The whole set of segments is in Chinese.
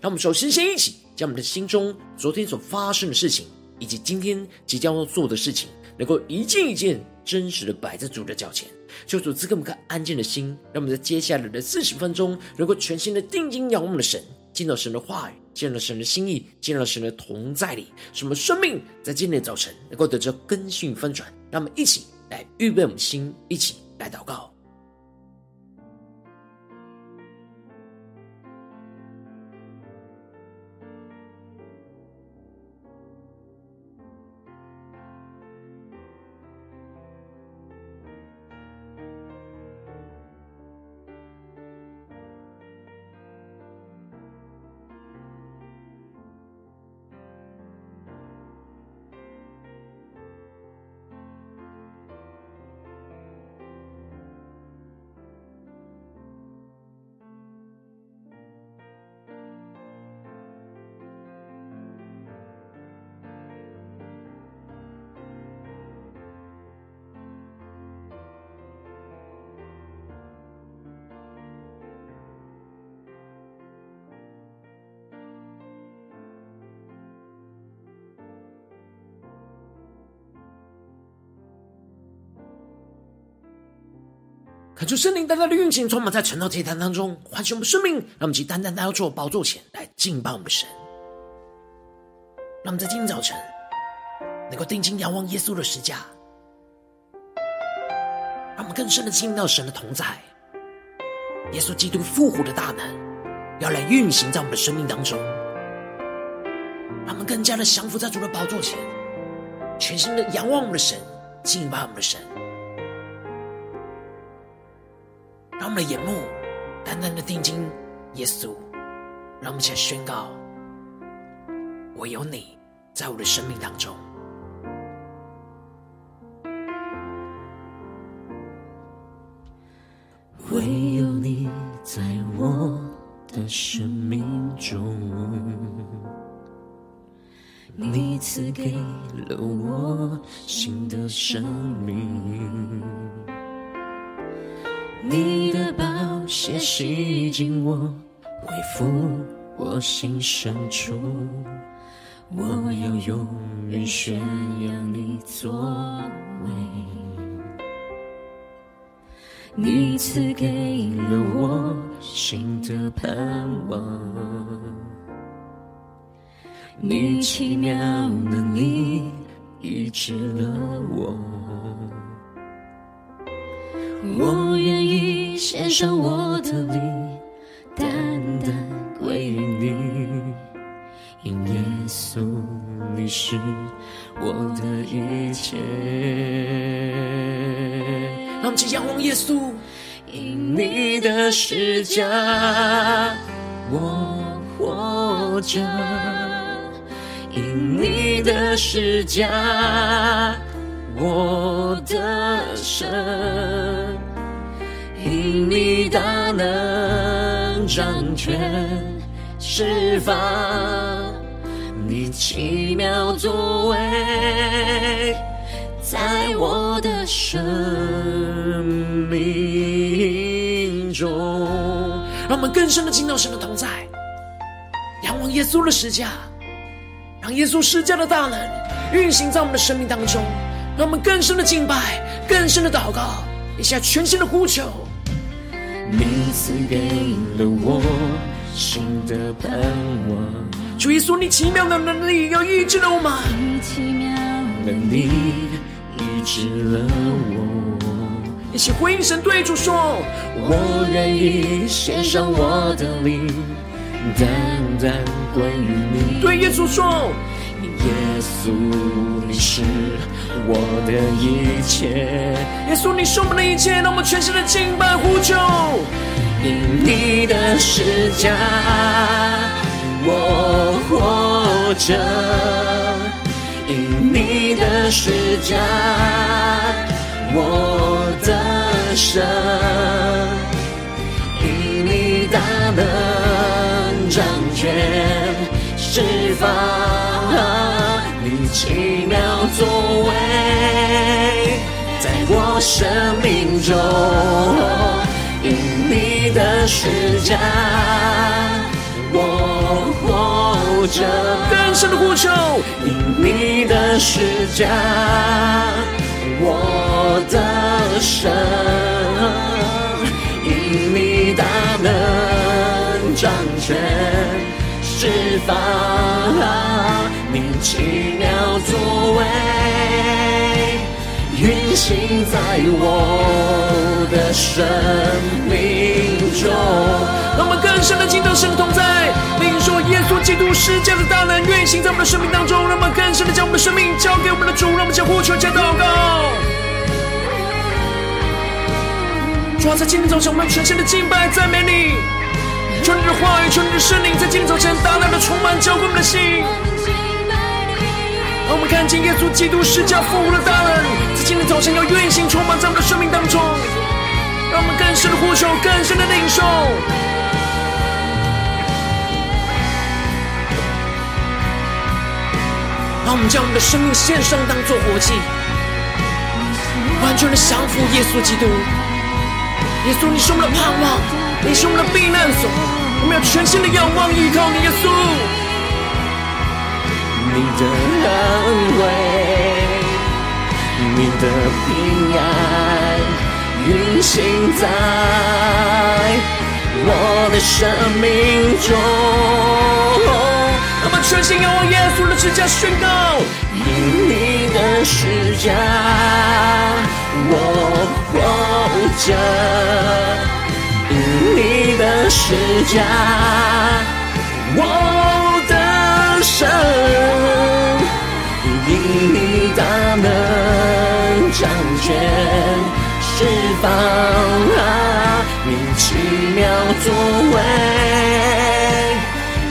让我们首先先一起将我们的心中昨天所发生的事情，以及今天即将要做的事情，能够一件一件真实的摆在主的脚前。求主赐给我们个安静的心，让我们在接下来的四十分钟，能够全心的定睛仰望的神，见到神的话语，见到神的心意，见到神的同在里，使我们生命在今天的早晨能够得着更新翻转。让我们一起来预备我们的心，一起来祷告。恳求圣灵单单的运行，充满在晨祷祭坛当中，唤醒我们生命，让我们去单单来到主宝座前来敬拜我们的神。让我们在今天早晨能够定睛仰望耶稣的十架，让我们更深的经历到神的同在。耶稣基督复活的大能要来运行在我们的生命当中，让我们更加的降服在主的宝座前，全心的仰望我们的神，敬拜我们的神。们的眼目单单的定睛耶稣，让我们一起来宣告：我有你在我的生命当中，唯有你在我的生命中，你赐给了我新的生命。洗净我，恢复我心深处，我要永远宣扬你作为。你赐给了我新的盼望，你奇妙能力医治了我。我愿意献上我的灵，单单归你，因耶稣你是我的一切。让我们去仰望耶稣，因你的施加我活着，因你的施加我的神，因你大能掌权释放，你奇妙作为，在我的生命中。让我们更深的进到神的同在，仰望耶稣的十架，让耶稣十架的大能运行在我们的生命当中。让我们更深的敬拜，更深的祷告，一下全新的呼求。你赐给了我新的盼望，主耶稣，你奇妙的能力要医治了我们，你奇妙能力医治了我。一起回应神，对主说：我愿意献上我的灵，单单关于你。对耶稣说。耶稣，你是我的一切。耶稣，你是我们的一切，让我们全心的敬拜呼求。因你的施加，我活着，因你的施加，我得胜，因你大能掌权，释放你奇妙作为，在我生命中，因你的施加，我活着，更深的呼求，因你的施加，我的神，因你大能掌权，释放你奇妙作为，运行在我的生命中。让我们更深的敬拜神的同在，领受耶稣基督施加的大能运行在我们的生命当中。让我们更深的将我们的生命交给我们的主，让我们将呼求加祷告。主啊，在今天早晨，我们全心的敬拜赞美你，求你的话语，求你的圣灵，在今天早晨大大的充满浇灌我们的心。让我们看见耶稣基督施加复活的大能，在今天早晨要运行充满在我们的生命当中。让我们更深的呼求，更深的领受。让我们将我们的生命献上，当作活祭，完全的降服耶稣基督。耶稣，你是我们的盼望，你是我们的避难所，我们要全心的仰望依靠你，耶稣。你的安慰，你的平安，运行在我的生命中。我们全心仰望耶稣的十架，宣告：因你的十架，我活着；因你的施加，我得胜；因你大能掌权，释放你奇妙作为。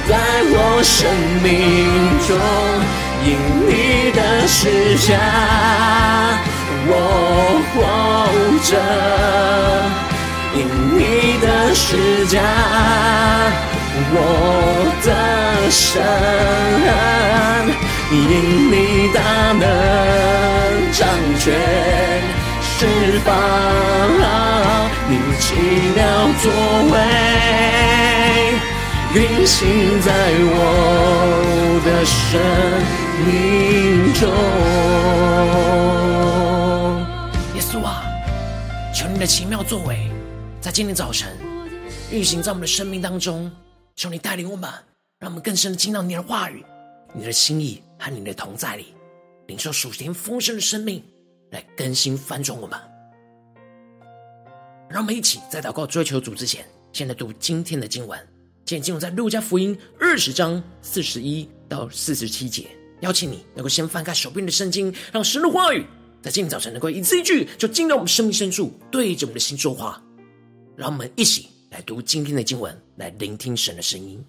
在我生命中，因你的施加，我活着；因你的施加，我的神；因你大能掌权，释放你奇妙作为。运行在我的生命中。耶稣啊，求你的奇妙作为，在今天早晨运行在我们的生命当中。求你带领我们，让我们更深的进到你的话语、你的心意和你的同在里，领受属天丰盛的生命，来更新翻转我们。让我们一起在祷告追求主之前，先来读今天的经文。今天经文在路加福音二十章四十一到四十七节，邀请你能够先翻开手边的圣经，让神的话语在今天早晨能够一字一句就进到我们生命深处，对着我们的心说话。让我们一起来读今天的经文，来聆听神的声音。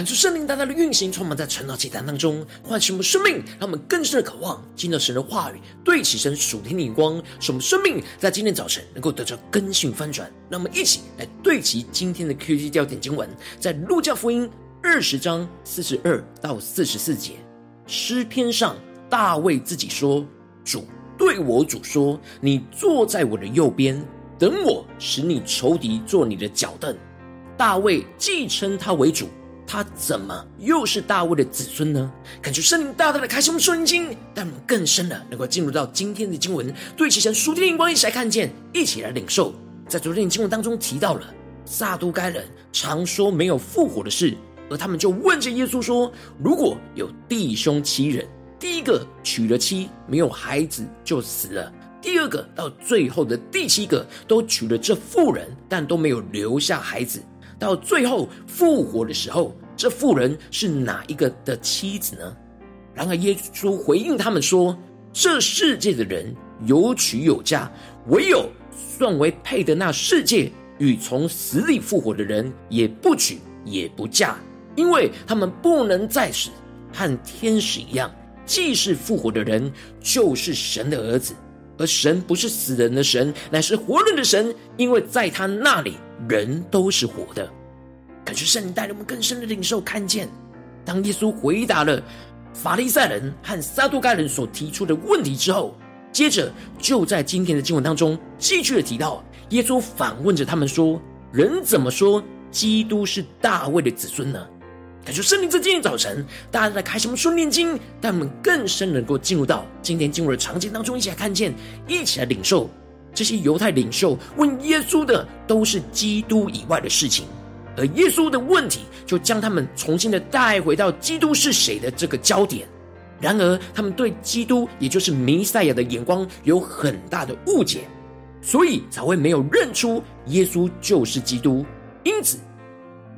看出圣灵大大的运行，充满在晨祷祭坛当中，唤醒我们生命，让我们更深的渴望进入神的话语，对齐神属天的眼光，使我们生命在今天早晨能够得着更新翻转。让我们一起来对齐今天的 Q G 焦点经文，在路加福音二十章四十二到四十四节，诗篇上大卫自己说：“主对我主说，你坐在我的右边，等我使你仇敌做你的脚凳。”大卫既称他为主。他怎么又是大卫的子孙呢？感觉圣灵大大的开启我们圣经，但我们更深的能够进入到今天的经文，对齐神属天的眼光，一起来看见，一起来领受。在昨天的经文当中提到了撒都该人常说没有复活的事，而他们就问着耶稣说：如果有弟兄七人，第一个娶了妻，没有孩子就死了；第二个到最后的第七个都娶了这妇人，但都没有留下孩子。到最后复活的时候，这妇人是哪一个的妻子呢？然而耶稣回应他们说：“这世界的人有娶有嫁，唯有算为配的那世界与从死里复活的人，也不娶也不嫁，因为他们不能再死，和天使一样。既是复活的人，就是神的儿子。而神不是死人的神，乃是活人的神，因为在他那里。”人都是活的，感谢圣灵带领我们更深的领受看见。当耶稣回答了法利赛人和撒都该人所提出的问题之后，接着就在今天的经文当中继续的提到，耶稣反问着他们说：“人怎么说基督是大卫的子孙呢？”感谢圣灵在今天早晨，大家在开什么训练经，但我们更深能够进入到今天进入的场景当中，一起来看见，一起来领受。这些犹太领袖问耶稣的都是基督以外的事情，而耶稣的问题就将他们重新的带回到基督是谁的这个焦点。然而，他们对基督也就是弥赛亚的眼光有很大的误解，所以才会没有认出耶稣就是基督。因此，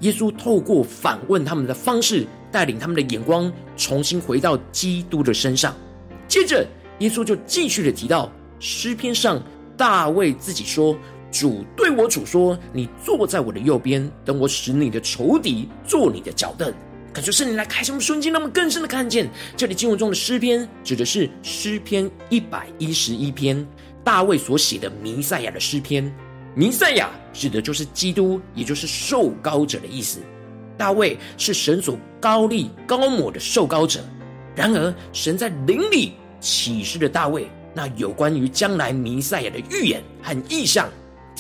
耶稣透过反问他们的方式，带领他们的眼光重新回到基督的身上。接着，耶稣就继续的提到诗篇上。大卫自己说：“主对我主说，你坐在我的右边，等我使你的仇敌坐你的脚凳。”感谢圣灵来开什么瞬间，那么更深的看见，这里经文中的诗篇指的是诗篇一百一十一篇，大卫所写的弥赛亚的诗篇。弥赛亚指的就是基督，也就是受膏者的意思。大卫是神所膏立膏抹的受膏者，然而神在灵里启示了大卫。那有关于将来弥赛亚的预言和异象，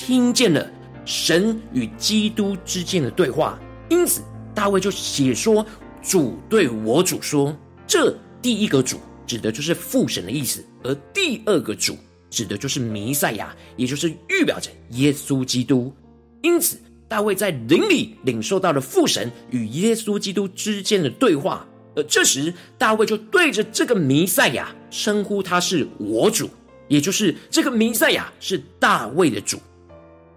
听见了神与基督之间的对话，因此大卫就写说：“主对我主说。”这第一个主指的就是父神的意思，而第二个主指的就是弥赛亚，也就是预表着耶稣基督。因此，大卫在灵里领受到了父神与耶稣基督之间的对话。而这时，大卫就对着这个弥赛亚称呼他是我主，也就是这个弥赛亚是大卫的主。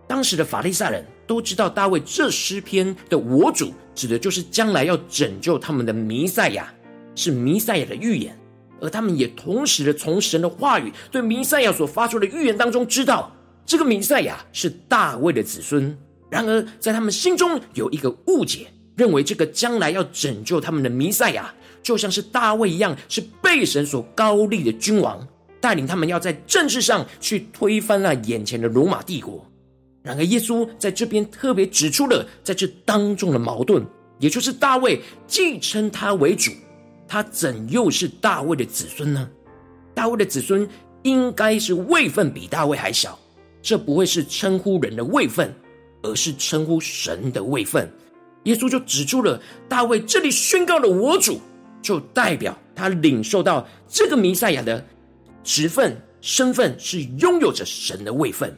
当时的法利赛人都知道，大卫这诗篇的我主指的就是将来要拯救他们的弥赛亚，是弥赛亚的预言。而他们也同时的从神的话语对弥赛亚所发出的预言当中知道，这个弥赛亚是大卫的子孙。然而，在他们心中有一个误解。认为这个将来要拯救他们的弥赛亚，就像是大卫一样，是被神所膏立的君王，带领他们要在政治上去推翻那眼前的罗马帝国。然而，耶稣在这边特别指出了在这当中的矛盾，也就是大卫既称他为主，他怎又是大卫的子孙呢？大卫的子孙应该是位分比大卫还小，这不会是称呼人的位分，而是称呼神的位分。耶稣就指出了大卫这里宣告了我主，就代表他领受到这个弥赛亚的职分身份是拥有着神的位分，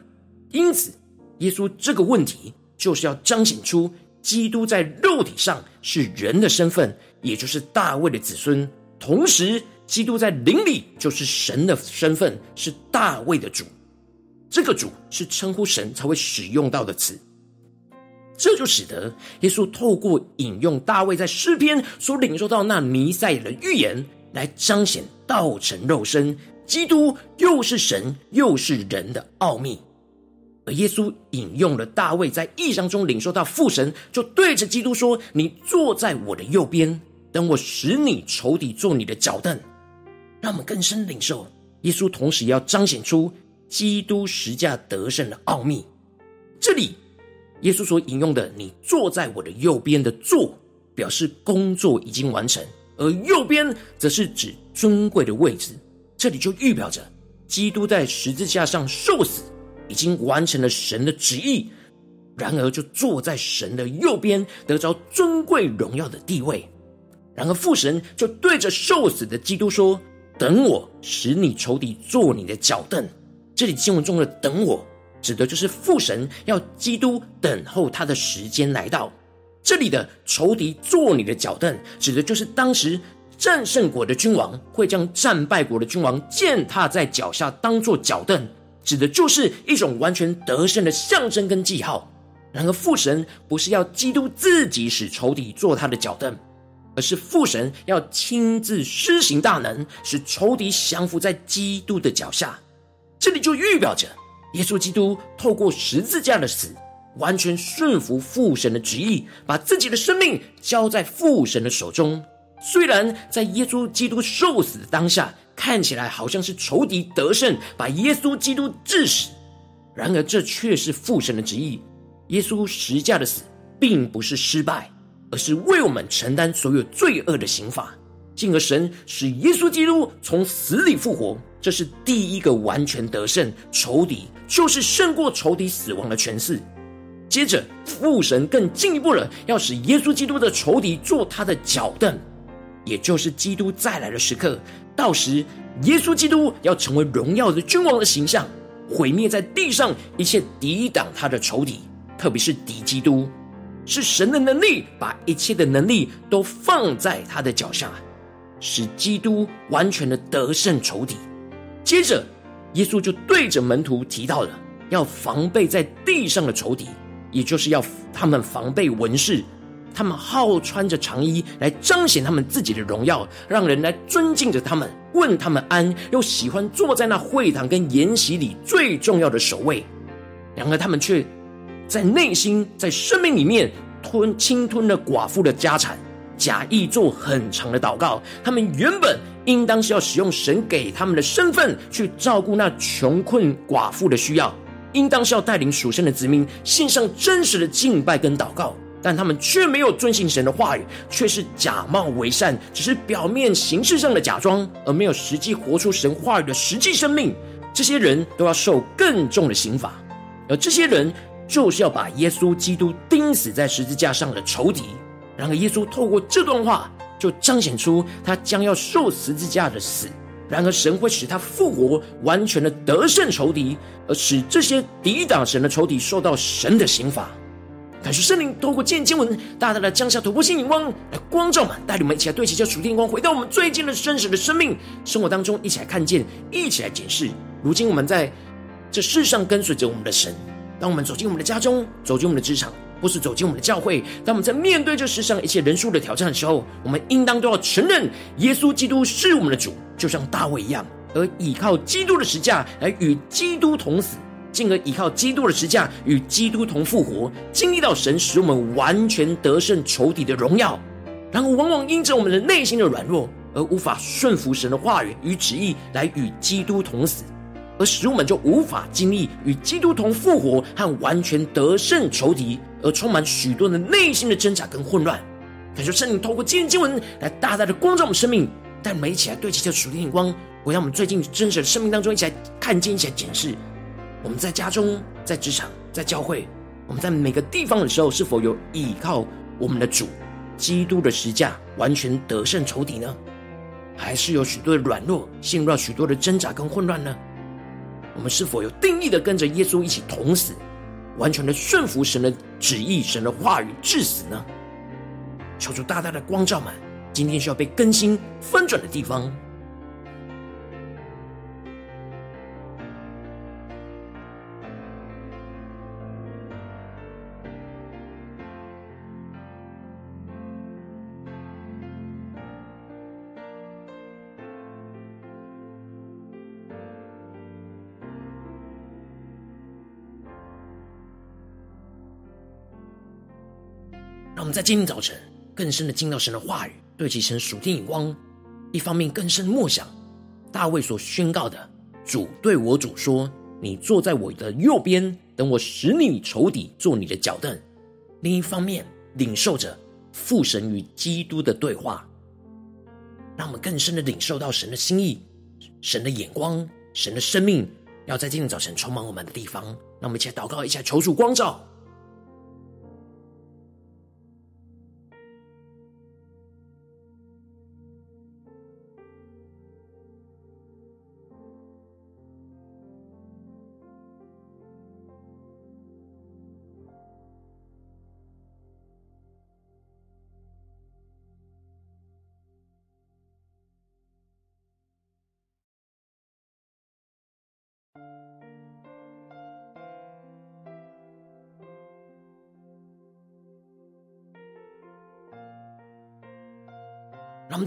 因此耶稣这个问题就是要彰显出基督在肉体上是人的身份，也就是大卫的子孙；同时，基督在灵里就是神的身份，是大卫的主。这个主是称呼神才会使用到的词。这就使得耶稣透过引用大卫在诗篇所领受到那弥赛亚的预言，来彰显道成肉身，基督又是神又是人的奥秘。而耶稣引用了大卫在异象中领受到父神，就对着基督说：“你坐在我的右边，等我使你仇敌做你的脚凳。”让我们更深领受耶稣，同时要彰显出基督十架得胜的奥秘。这里耶稣所引用的“你坐在我的右边”的“坐”，表示工作已经完成，而“右边”则是指尊贵的位置。这里就预表着基督在十字架上受死。已经完成了神的旨意，然而就坐在神的右边，得着尊贵荣耀的地位。然而父神就对着受死的基督说：“等我使你仇敌坐你的脚凳。”这里经文中的“等我”指的就是父神要基督等候他的时间来到。这里的“仇敌坐你的脚凳”指的就是当时战胜国的君王会将战败国的君王践踏在脚下，当做脚凳。指的就是一种完全得胜的象征跟记号。然而，父神不是要基督自己使仇敌坐他的脚凳，而是父神要亲自施行大能，使仇敌降服在基督的脚下。这里就预表着耶稣基督透过十字架的死，完全顺服父神的旨意，把自己的生命交在父神的手中。虽然在耶稣基督受死的当下，看起来好像是仇敌得胜，把耶稣基督治死，然而这却是父神的旨意。耶稣十架的死并不是失败，而是为我们承担所有罪恶的刑罚，进而神使耶稣基督从死里复活。这是第一个完全得胜仇敌，就是胜过仇敌死亡的权势。接着父神更进一步了，要使耶稣基督的仇敌做他的脚凳。也就是基督再来的时刻，到时耶稣基督要成为荣耀的君王的形象，毁灭在地上一切抵挡他的仇敌，特别是敌基督，是神的能力把一切的能力都放在他的脚下，使基督完全的得胜仇敌。接着，耶稣就对着门徒提到了要防备在地上的仇敌，也就是要他们防备文士。他们好穿着长衣来彰显他们自己的荣耀，让人来尊敬着他们，问他们安，又喜欢坐在那会堂跟筵席里最重要的首位。然而他们却在内心、在生命里面吞侵吞了寡妇的家产，假意做很长的祷告。他们原本应当是要使用神给他们的身份去照顾那穷困寡妇的需要，应当是要带领属神的子民献上真实的敬拜跟祷告。但他们却没有遵行神的话语，却是假冒为善，只是表面形式上的假装，而没有实际活出神话语的实际生命。这些人都要受更重的刑罚，而这些人就是要把耶稣基督钉死在十字架上的仇敌。然而，耶稣透过这段话，就彰显出他将要受十字架的死。然而，神会使他复活，完全的得胜仇敌，而使这些抵挡神的仇敌受到神的刑罚。感谢圣灵透过见经文，大大的降下突破性眼光来光照们，带领我们一起来对齐这属天光，回到我们最近的真实的生命生活当中，一起来看见，一起来检视。如今我们在这世上跟随着我们的神，当我们走进我们的家中，走进我们的职场，或是走进我们的教会，当我们在面对这世上一切人数的挑战的时候，我们应当都要承认耶稣基督是我们的主，就像大卫一样，而倚靠基督的十架来与基督同死。进而依靠基督的十架，与基督同复活，经历到神使我们完全得胜仇敌的荣耀。然而，往往因着我们的内心的软弱，而无法顺服神的话语与旨意，来与基督同死，而使我们就无法经历与基督同复活和完全得胜仇敌，而充满许多的内心的挣扎跟混乱。感谢圣灵透过今天经文来大大的光照我们生命，带我们一起来对齐这属天眼光，回到我们最近真实的生命当中，一起来看见，一起来检视。我们在家中、在职场、在教会，我们在每个地方的时候，是否有依靠我们的主基督的十架，完全得胜仇敌呢？还是有许多的软弱，陷入到许多的挣扎跟混乱呢？我们是否有定义的跟着耶稣一起同死，完全的顺服神的旨意、神的话语，至死呢？求主大大的光照们，今天需要被更新翻转的地方。让我们在今天早晨更深的进到神的话语，对齐神属天眼光。一方面更深默想大卫所宣告的：“主对我主说，你坐在我的右边，等我使你仇敌做你的脚凳。”另一方面领受着父神与基督的对话，让我们更深的领受到神的心意、神的眼光、神的生命，要在今天早晨充满我们的地方。让我们一起来祷告，一起来求主光照。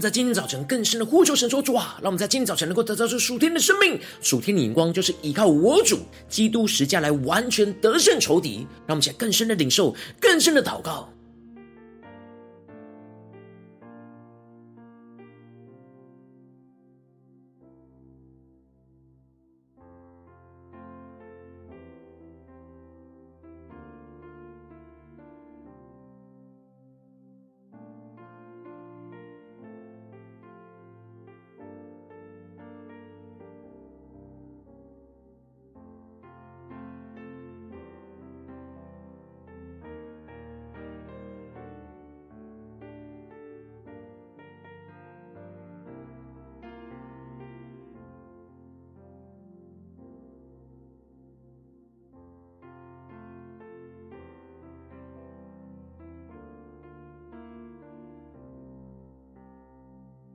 在今天早晨更深的呼求神说：“主啊，让我们在今天早晨能够得到这属天的生命，属天的眼光，就是依靠我主基督十架来完全得胜仇敌。让我们起来更深的领受，更深的祷告。”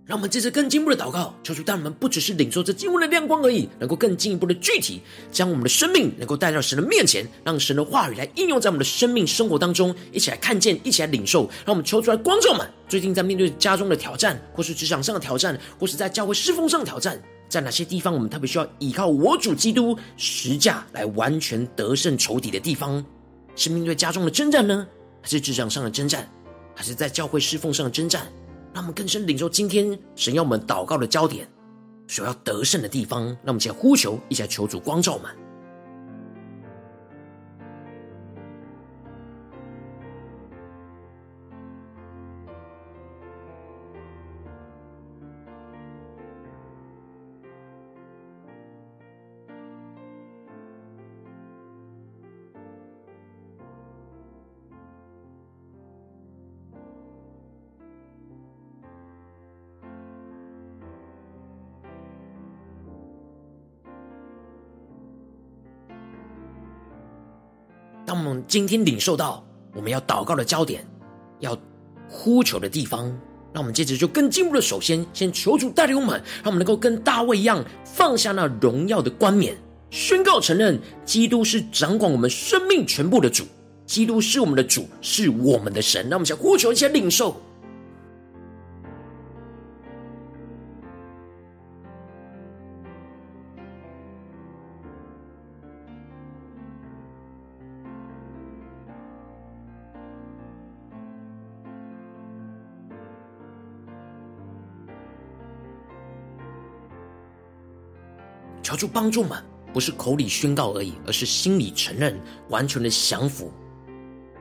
让我们接着更进一步的祷告，求主带我们不只是领受这经文的亮光而已，能够更进一步的具体，将我们的生命能够带到神的面前，让神的话语来应用在我们的生命生活当中，一起来看见，一起来领受。让我们求出来，观众们最近在面对家中的挑战，或是职场上的挑战，或是在教会侍奉上的挑战，在哪些地方我们特别需要依靠我主基督十架来完全得胜仇敌的地方？是面对家中的征战呢，还是职场上的征战，还是在教会侍奉上的征战？让我们更深领受今天神要我们祷告的焦点，所要得胜的地方。让我们先呼求，一下求主光照我们。我们今天领受到我们要祷告的焦点，要呼求的地方，让我们接着就更进一步的，首先先求主带领我们，让我们能够跟大卫一样放下那荣耀的冠冕，宣告承认基督是掌管我们生命全部的主，基督是我们的主，是我们的神。那我们想呼求，一些领受。主帮助们，不是口里宣告而已，而是心里承认，完全的降服，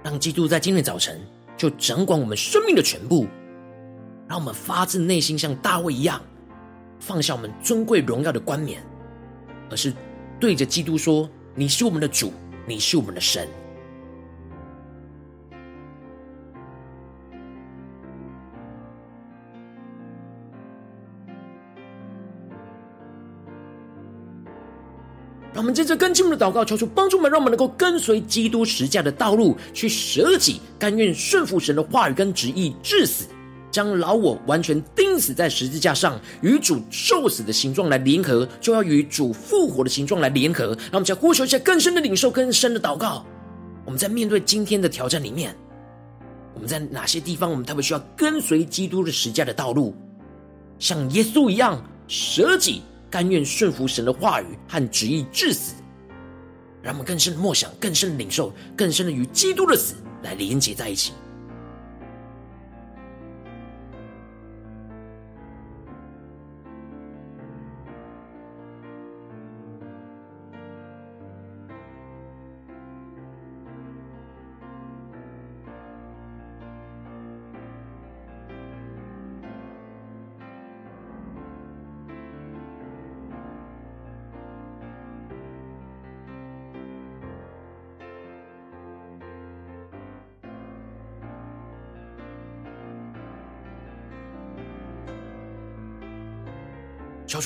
让基督在今天早晨就掌管我们生命的全部，让我们发自内心像大卫一样，放下我们尊贵荣耀的冠冕，而是对着基督说：“你是我们的主，你是我们的神。”让我们接着更进一步的祷告，求主帮助我们，让我们能够跟随基督十架的道路，去舍己，甘愿顺服神的话语跟旨意，至死，将老我完全钉死在十字架上，与主受死的形状来联合，就要与主复活的形状来联合。让我们再呼求一下更深的领受，更深的祷告。我们在面对今天的挑战里面，我们在哪些地方，我们特别需要跟随基督的十架的道路，像耶稣一样舍己。甘愿顺服神的话语和旨意致死，让我们更深的默想、更深的领受、更深的与基督的死来连接在一起。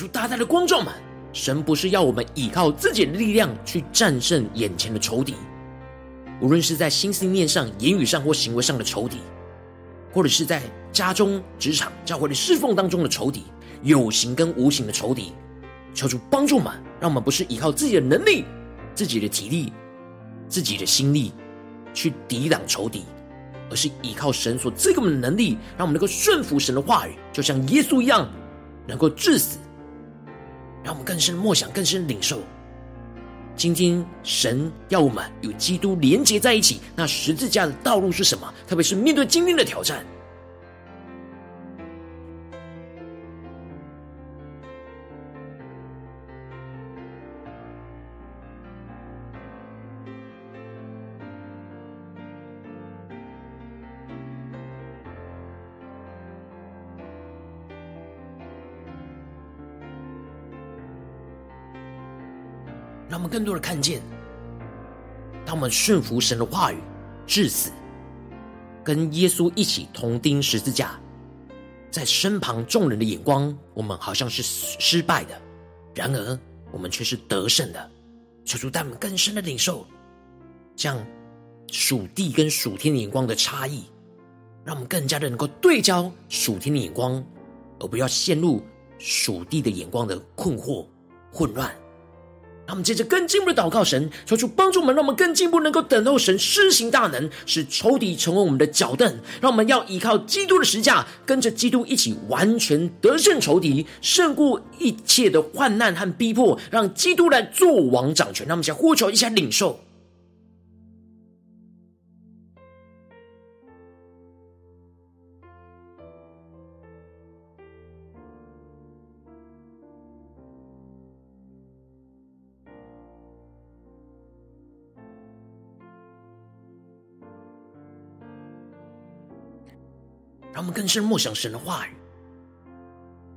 大大的光照们，神不是要我们依靠自己的力量去战胜眼前的仇敌，无论是在心思念上、言语上或行为上的仇敌，或者是在家中、职场、教会的侍奉当中的仇敌，有形跟无形的仇敌。求主帮助们，让我们不是依靠自己的能力、自己的体力、自己的心力去抵挡仇敌，而是依靠神所赐给我们的能力，让我们能够顺服神的话语，就像耶稣一样，能够致死。让我们更深的默想，更深的领受。今天神要我们与基督连接在一起，那十字架的道路是什么？特别是面对今天的挑战。更多的看见，当我们顺服神的话语，至死，跟耶稣一起同钉十字架，在身旁众人的眼光，我们好像是失败的；然而，我们却是得胜的。求主带我们更深的领受，这样属地跟属天的眼光的差异，让我们更加的能够对焦属天的眼光，而不要陷入属地的眼光的困惑、混乱。他们借着更进步的祷告神，求主帮助我们，让我们更进步能够等候神施行大能，使仇敌成为我们的脚凳。让我们要依靠基督的十架，跟着基督一起完全得胜仇敌，胜过一切的患难和逼迫，让基督来做王掌权。让我们先呼求一下领受。更深默想神的话语。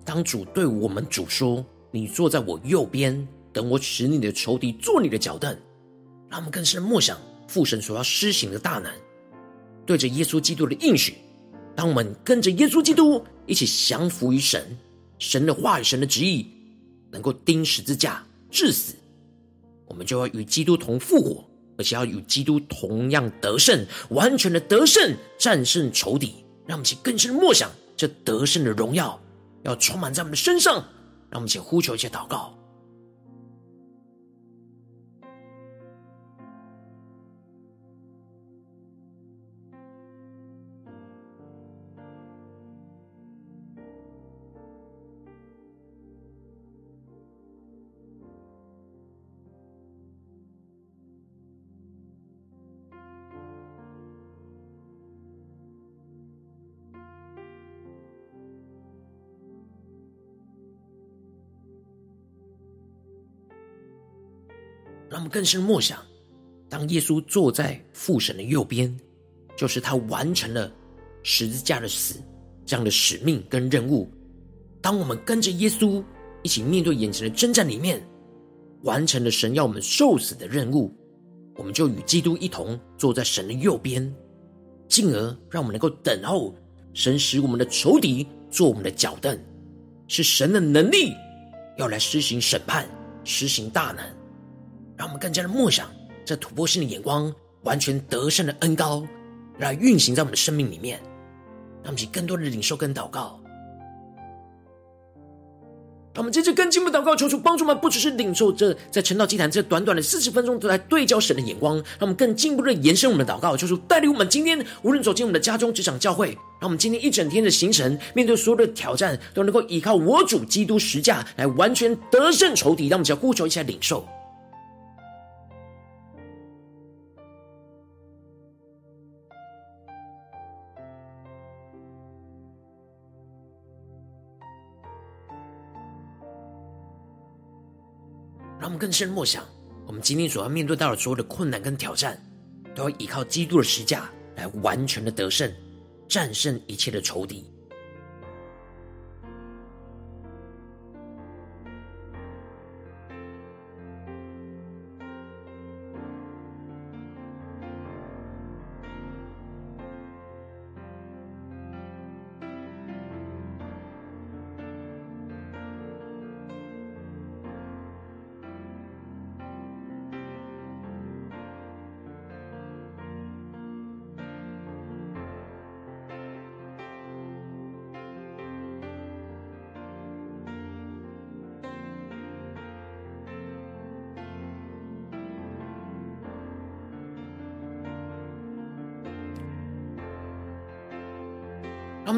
当主对我们主说：“你坐在我右边，等我使你的仇敌做你的脚凳。”让我们更深默想父神所要施行的大能，对着耶稣基督的应许。当我们跟着耶稣基督一起降服于神，神的话语、神的旨意，能够钉十字架致死，我们就要与基督同复活，而且要与基督同样得胜，完全的得胜，战胜仇敌。让我们一起更深的默想，这得胜的荣耀要充满在我们的身上。让我们一起呼求，一起祷告。让我们更深默想，当耶稣坐在父神的右边，就是他完成了十字架的死这样的使命跟任务。当我们跟着耶稣一起面对眼前的征战里面，完成了神要我们受死的任务，我们就与基督一同坐在神的右边，进而让我们能够等候神使我们的仇敌做我们的脚凳，是神的能力要来施行审判、施行大能。让我们更加的默想这突破性的眼光，完全得胜的恩膏来运行在我们的生命里面。让我们去更多的领受跟祷告。让我们接着更进一步祷告，求主帮助我们，不只是领受这在晨祷祭坛这短短的四十分钟，都来对焦神的眼光。让我们更进一步的延伸我们的祷告，求主带领我们今天无论走进我们的家中、职场、教会，让我们今天一整天的行程，面对所有的挑战，都能够依靠我主基督十架来完全得胜仇敌。让我们只要呼求一下领受。让我们更深默想，我们今天所要面对到的所有的困难跟挑战，都要依靠基督的十架来完全的得胜，战胜一切的仇敌。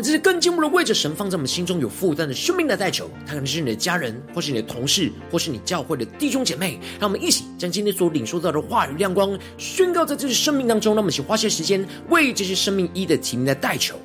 这是更进一步的为着神放在我们心中有负担的生命来代求，他可能是你的家人，或是你的同事，或是你教会的弟兄姐妹。让我们一起将今天所领受到的话语亮光宣告在这些生命当中。让我们一起花些时间为这些生命一的提名来代求。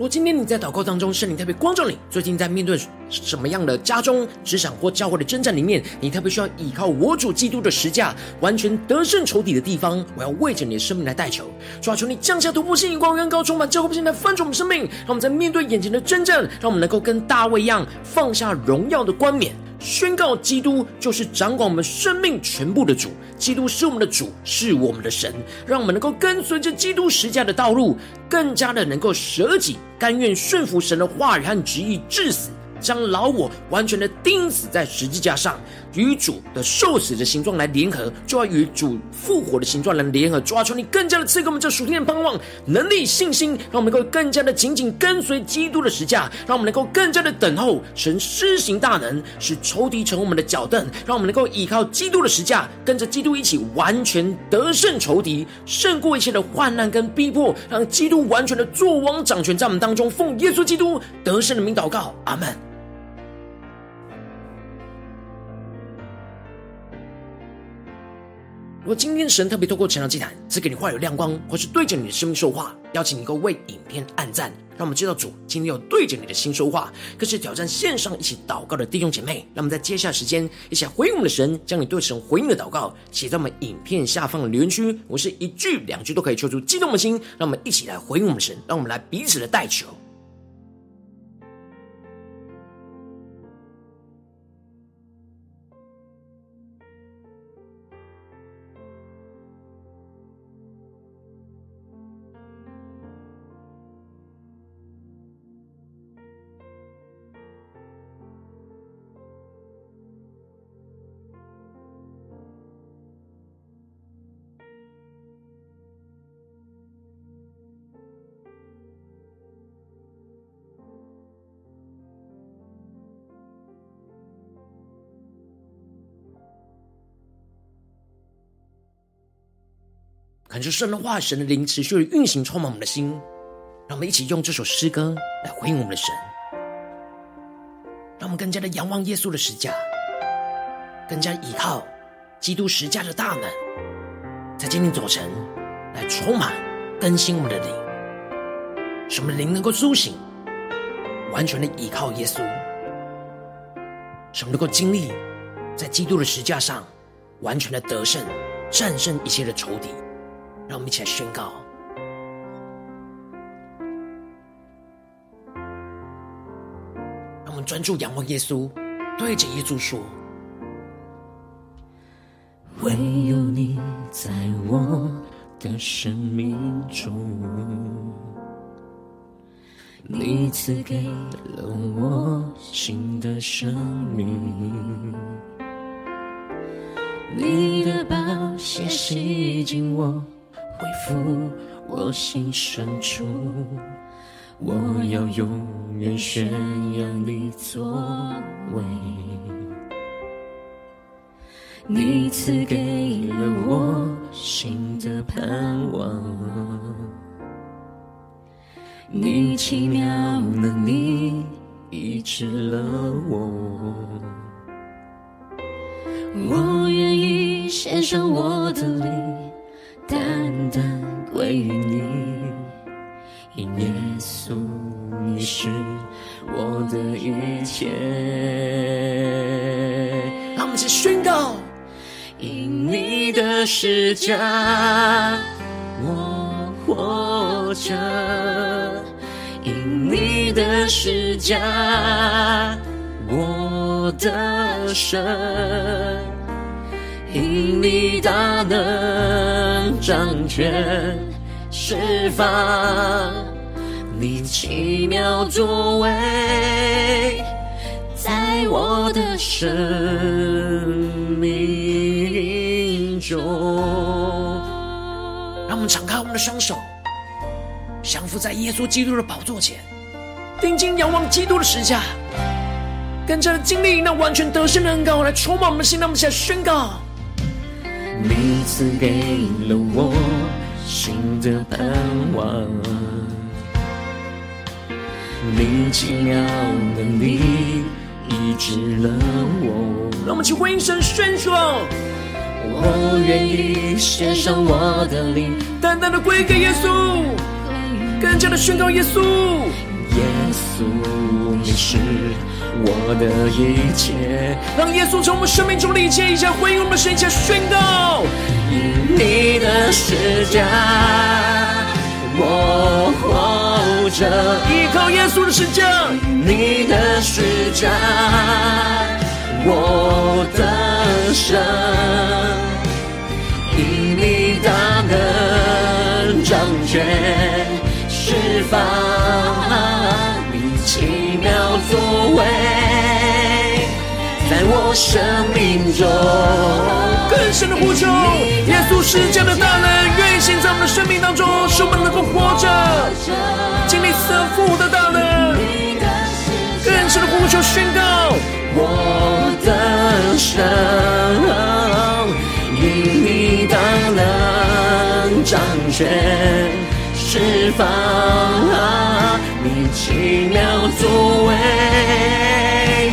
如果今天你在祷告当中，圣灵特别光照你，最近在面对什么样的家中、职场或教会的征战里面，你特别需要依靠我主基督的十架，完全得胜仇敌的地方，我要为着你的生命来代求，抓住，你降下突破性、眼光、恩高，充满教会，现在翻转我们生命，让我们在面对眼前的征战，让我们能够跟大卫一样放下荣耀的冠冕。宣告基督就是掌管我们生命全部的主，基督是我们的主，是我们的神，让我们能够跟随着基督十架的道路，更加的能够舍己，甘愿顺服神的话语和旨意，至死。将老我完全的钉死在十字架上，与主的受死的形状来联合，就要与主复活的形状来联合。主啊，求你更加的赐给我们这属天的盼望、能力、信心，让我们能够更加的紧紧跟随基督的十架，让我们能够更加的等候神施行大能，使仇敌成为我们的脚凳，让我们能够依靠基督的十架，跟着基督一起完全得胜仇敌，胜过一切的患难跟逼迫，让基督完全的作王掌权在我们当中。奉耶稣基督得胜的名祷告，阿门。如果今天神特别透过成长祭坛赐给你话语亮光，或是对着你的生命说话，邀请你够为影片按赞，让我们知道主今天要对着你的心说话。更是挑战线上一起祷告的弟兄姐妹，让我们在接下来时间一起来回应我们的神，将你对神回应的祷告写在我们影片下方的留言区。我是一句两句都可以抽出激动的心，让我们一起来回应我们的神，让我们来彼此的代求。感受神的化，神的灵持续的运行，充满我们的心。让我们一起用这首诗歌来回应我们的神，让我们更加的仰望耶稣的十架，更加依靠基督十架的大能，在今天早晨来充满更新我们的灵，使我们的灵能够苏醒，完全的依靠耶稣，使我们能够经历在基督的十架上完全的得胜，战胜一切的仇敌。让我们一起来宣告，让我们专注仰望耶稣，对着耶稣说：“唯有你在我的生命中，你赐给了我新的生命，你的宝血洗净我。”恢复我心深处，我要永远宣扬你作为。你赐给了我新的盼望，你奇妙能力医治了我，我愿意献上我的灵。单单归于你，因耶稣你是我的一切。让我们一起宣告：因你的十架，我活着；因你的十架，我的胜；因你大能掌权释放，你奇妙作为，在我的生命中。让我们敞开我们的双手，降服在耶稣基督的宝座前，定睛仰望基督的十架，更加的经历那完全得胜的恩膏来充满我们的心。让我们现在宣告：你赐给了我新的盼望，你奇妙的你医治了我。让我们去回应神宣说：我愿意献上我的灵，单单的归给耶稣，更加的宣告耶稣。耶稣，你是我的一切。让耶稣从我们生命中的一切，一切回应我们的神，一切宣告。因你的十架，我活着；依靠耶稣的十架，你的十架，我得胜。因你大能掌权释放，作为，在我生命中更深的呼求，耶稣十架的大能运行在我们的生命当中，使我们能够活着，经历赐福的大能。更深的呼求宣告，我的神。因你大能掌权释放，奇妙作为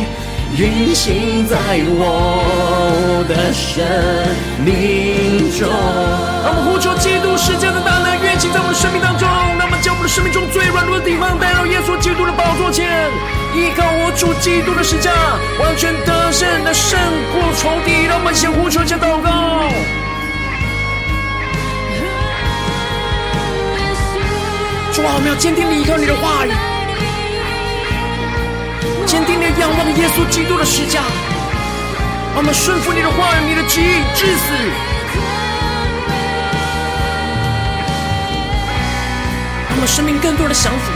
运行在我的生命中。让我们呼求基督十架的大能运行在我们生命当中，让我们将我们的生命中最软弱的地方带到耶稣基督的宝座前，依靠我主基督的十架，完全得胜的胜过仇敌。让我们先呼求，先祷告。主啊，我们要坚定地依靠你的话语，坚定的仰望耶稣基督的施架，让我们顺服你的话语，你的旨意至死，让我们生命更多的降服，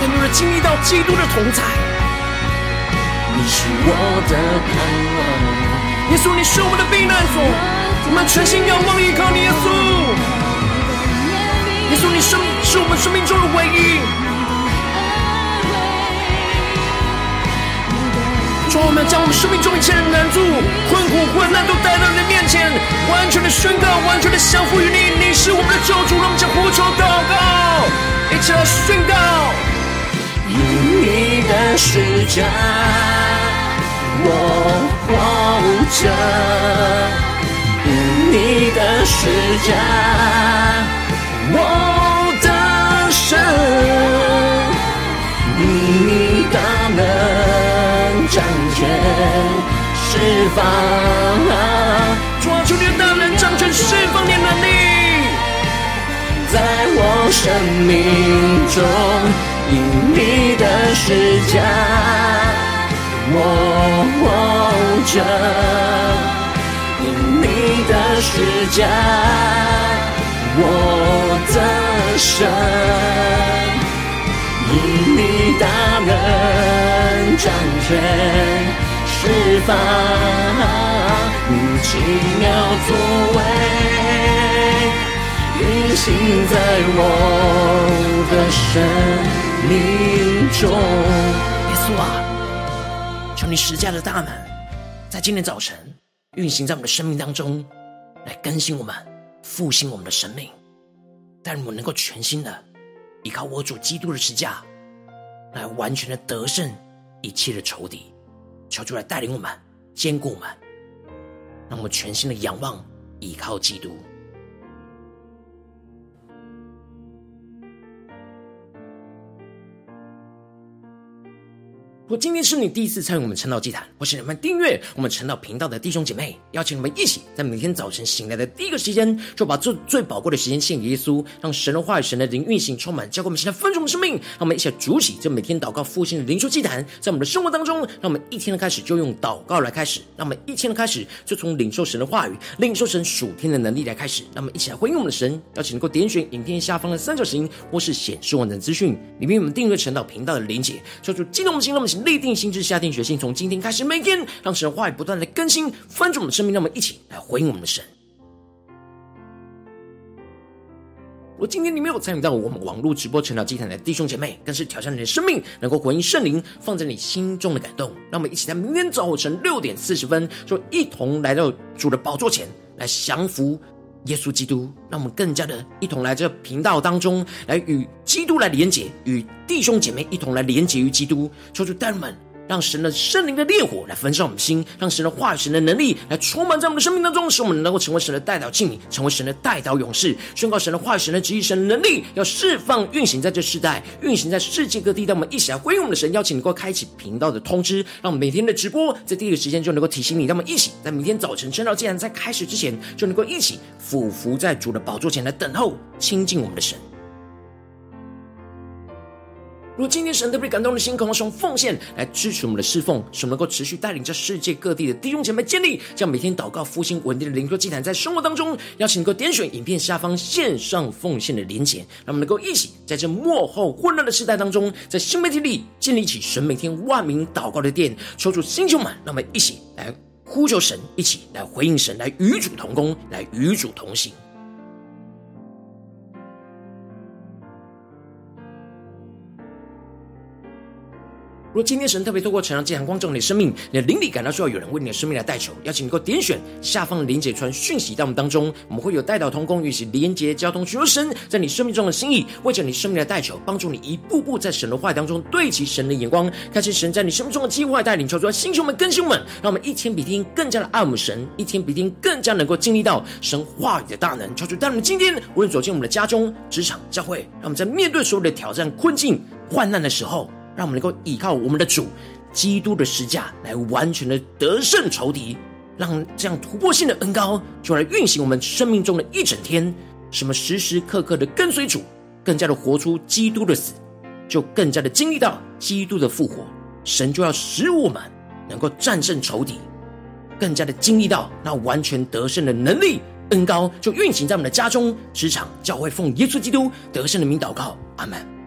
更多的经历到基督的同在。你是我的盼望，耶稣，你是我们的避难所，我们全心仰望依靠你，耶稣。耶稣，你生是我们生命中的唯一。主，我们要将我们生命中一切的难处、困苦、困难都带到你的面前，完全的宣告，完全的降服于你。你是我们的救主，让我们将呼求祷告，一起来宣告。因你的十架，我活着；因你的十架。我的神，掌权释放，抓住你的大能掌权释放你的能力，在我生命中，因你的施加，我活着，因你的施加。我的神，因你大能掌权释放，你奇妙作为运行在我的生命中。耶稣啊，求你十架的大能，在今天早晨运行在我们的生命当中，来更新我们。复兴我们的生命，但我们能够全新的依靠我主基督的十架，来完全的得胜一切的仇敌，求主来带领我们，坚固我们，让我们全心的仰望依靠基督。如果今天是你第一次参与我们晨祷祭坛，或是你们订阅我们晨祷频道的弟兄姐妹，邀请你们一起在每天早晨醒来的第一个时间，就把这最宝贵的时间献给耶稣，让神的话语、神的灵运行充满，教给我们现在丰盛的生命。让我们一起来筑起这每天祷告复兴的灵修祭坛，在我们的生活当中，让我们一天的开始就用祷告来开始，让我们一天的开始就从领受神的话语、领受神属天的能力来开始。让我们一起来回应我们的神，邀请能够点选影片下方的三角形，或是显示完整资讯里面我们订阅晨祷频道的连结，说出激动我们心，让我们立定心志，下定决心，从今天开始，每天让神的话语不断的更新翻转我们的生命，让我们一起来回应我们的神。如果今天你没有参与到我们网络直播晨祷祭坛的弟兄姐妹，更是挑战你的生命，能够回应圣灵放在你心中的感动。让我们一起在明天早晨六点四十分，就一同来到主的宝座前来降服耶稣基督。让我们更加的一同来这频道当中，来与基督来连结，与弟兄姐妹一同来连结于基督。求主带们。让神的圣灵的烈火来焚烧我们的心，让神的话语、神的能力来充满在我们的生命当中，使我们能够成为神的代祷器皿，成为神的代祷勇士，宣告神的话语、神的旨意、神的能力，要释放、运行在这世代，运行在世界各地。让我们一起来回应我们的神，邀请你能够开启频道的通知，让每天的直播在第一个时间就能够提醒你。让我们一起在明天早晨晨祷祭坛在开始之前，就能够一起俯伏在主的宝座前来等候亲近我们的神。如果今天神特别感动的心，渴望用奉献来支持我们的侍奉，使我们能够持续带领着世界各地的弟兄姐妹建立这样每天祷告复兴稳定的灵修祭坛，在生活当中，邀请你能够点选影片下方线上奉献的连结，让我们能够一起在这幕后混乱的时代当中，在新媒体里建立起神每天万名祷告的殿，求主星球们，让我们一起来呼求神，一起来回应神，来与主同工，来与主同行。如果今天神特别透过晨祷祭坛光照你的生命，你的灵里感到需要有人为你的生命来代求，邀请你能够点选下方的连结传讯息到我们当中，我们会有代祷同工与其连结交通，寻求神在你生命中的心意，为着你生命的代求，帮助你一步步在神的话语当中对齐神的眼光，看见神在你生命中的计划带领，求主来星球们更新们，让我们一天比一天更加的爱我们神，一天比一天更加能够经历到神话语的大能，求主带我们今天无论走进我们的家中、职场、教会，让我们在面对所有的挑战、困境、患难的时候。让我们能够依靠我们的主基督的十架来完全的得胜仇敌，让这样突破性的恩膏就来运行我们生命中的一整天。什么时时刻刻的跟随主，更加的活出基督的死，就更加的经历到基督的复活。神就要使我们能够战胜仇敌，更加的经历到那完全得胜的能力。恩膏就运行在我们的家中、职场、教会，奉耶稣基督得胜的名祷告，阿门。